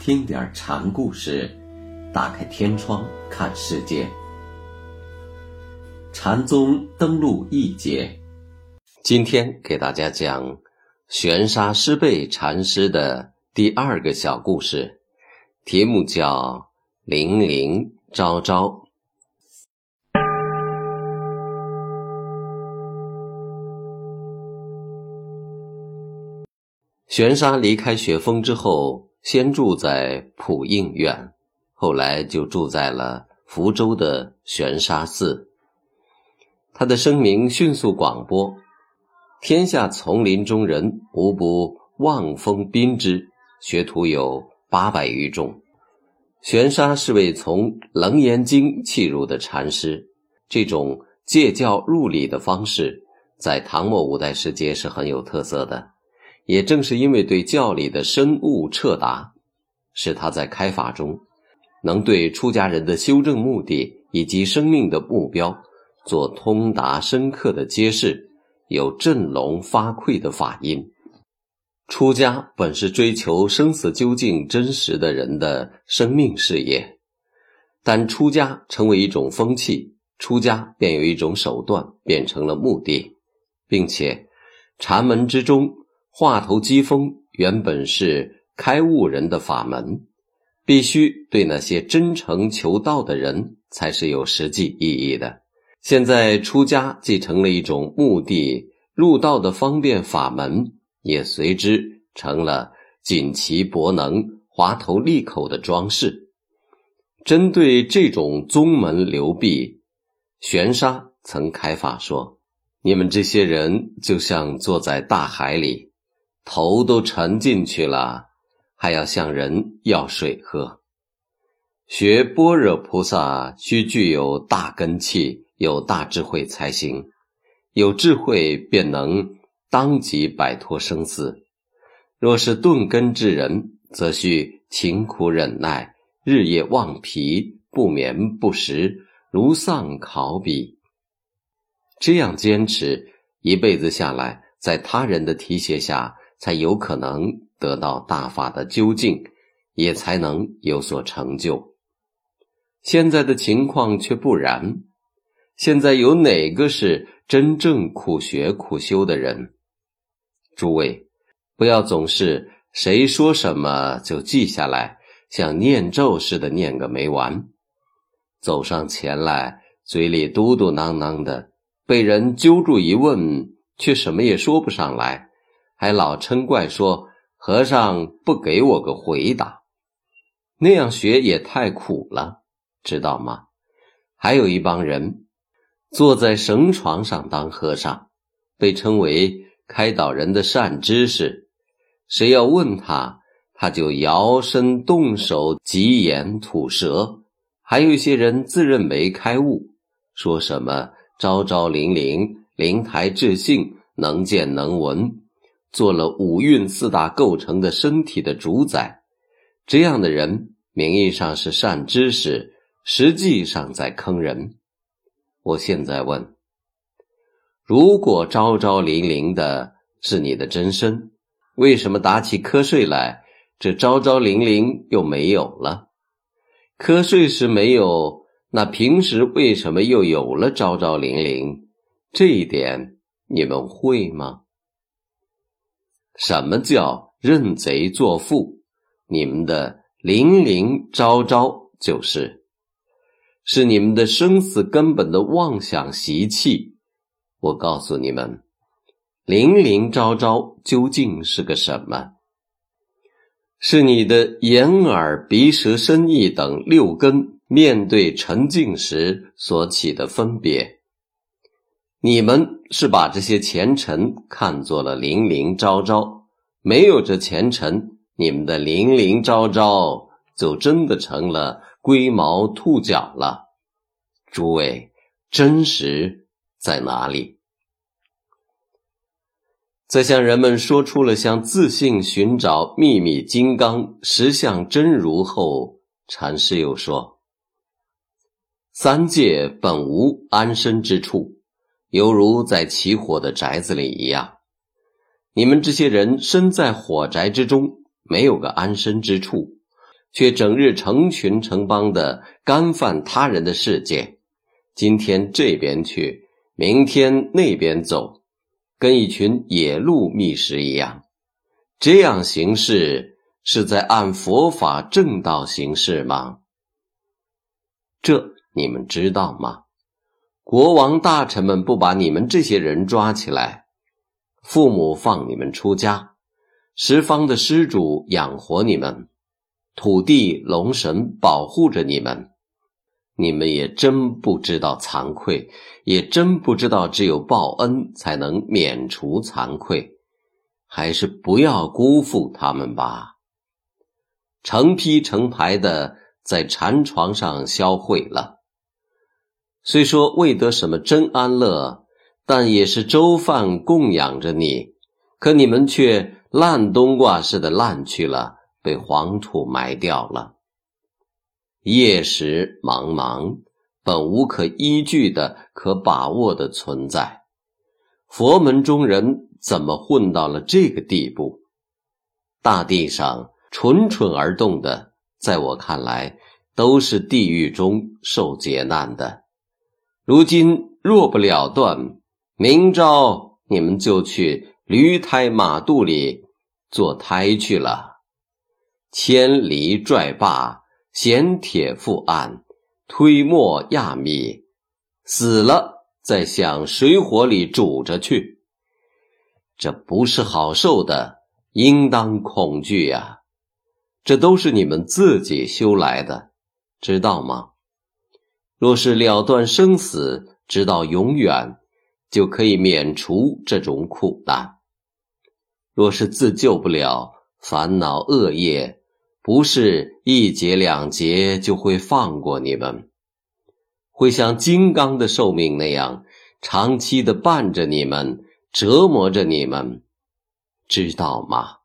听点禅故事，打开天窗看世界。禅宗登陆一节，今天给大家讲玄沙师辈禅师的第二个小故事，题目叫“灵灵昭昭”。玄沙离开雪峰之后，先住在普应院，后来就住在了福州的玄沙寺。他的声名迅速广播，天下丛林中人无不望风宾之，学徒有八百余众。玄沙是位从《楞严经》契入的禅师，这种借教入理的方式，在唐末五代时节是很有特色的。也正是因为对教理的深悟彻达，使他在开法中，能对出家人的修正目的以及生命的目标做通达深刻的揭示，有振聋发聩的法音。出家本是追求生死究竟真实的人的生命事业，但出家成为一种风气，出家便有一种手段变成了目的，并且禅门之中。话头机锋原本是开悟人的法门，必须对那些真诚求道的人才是有实际意义的。现在出家既成了一种目的入道的方便法门，也随之成了锦旗博能、华头利口的装饰。针对这种宗门流弊，玄沙曾开法说：“你们这些人就像坐在大海里。”头都沉进去了，还要向人要水喝。学般若菩萨需具有大根气，有大智慧才行。有智慧便能当即摆脱生死。若是钝根之人，则需勤苦忍耐，日夜忘疲，不眠不食，如丧考妣。这样坚持一辈子下来，在他人的提携下。才有可能得到大法的究竟，也才能有所成就。现在的情况却不然。现在有哪个是真正苦学苦修的人？诸位，不要总是谁说什么就记下来，像念咒似的念个没完。走上前来，嘴里嘟嘟囔囔的，被人揪住一问，却什么也说不上来。还老嗔怪说：“和尚不给我个回答，那样学也太苦了，知道吗？”还有一帮人坐在绳床上当和尚，被称为开导人的善知识。谁要问他，他就摇身动手、急眼吐舌。还有一些人自认为开悟，说什么昭昭灵灵、灵台智性、能见能闻。做了五蕴四大构成的身体的主宰，这样的人名义上是善知识，实际上在坑人。我现在问：如果昭昭灵灵的是你的真身，为什么打起瞌睡来，这昭昭灵灵又没有了？瞌睡时没有，那平时为什么又有了昭昭灵灵？这一点你们会吗？什么叫认贼作父？你们的灵灵昭昭就是，是你们的生死根本的妄想习气。我告诉你们，灵灵昭昭究竟是个什么？是你的眼耳鼻舌身意等六根面对沉静时所起的分别。你们是把这些前尘看作了灵灵昭昭，没有这前尘，你们的灵灵昭昭就真的成了龟毛兔角了。诸位，真实在哪里？在向人们说出了向自信寻找秘密金刚实相真如后，禅师又说：三界本无安身之处。犹如在起火的宅子里一样，你们这些人身在火宅之中，没有个安身之处，却整日成群成帮的干犯他人的世界。今天这边去，明天那边走，跟一群野鹿觅食一样。这样行事是在按佛法正道行事吗？这你们知道吗？国王大臣们不把你们这些人抓起来，父母放你们出家，十方的施主养活你们，土地龙神保护着你们，你们也真不知道惭愧，也真不知道只有报恩才能免除惭愧，还是不要辜负他们吧。成批成排的在禅床上消会了。虽说未得什么真安乐，但也是粥饭供养着你，可你们却烂冬瓜似的烂去了，被黄土埋掉了。夜时茫茫，本无可依据的、可把握的存在。佛门中人怎么混到了这个地步？大地上蠢蠢而动的，在我看来，都是地狱中受劫难的。如今若不了断，明朝你们就去驴胎马肚里做胎去了。千里拽罢，衔铁覆岸，推磨压米，死了再向水火里煮着去。这不是好受的，应当恐惧呀！这都是你们自己修来的，知道吗？若是了断生死，直到永远，就可以免除这种苦难。若是自救不了，烦恼恶业不是一劫两劫就会放过你们，会像金刚的寿命那样，长期的伴着你们，折磨着你们，知道吗？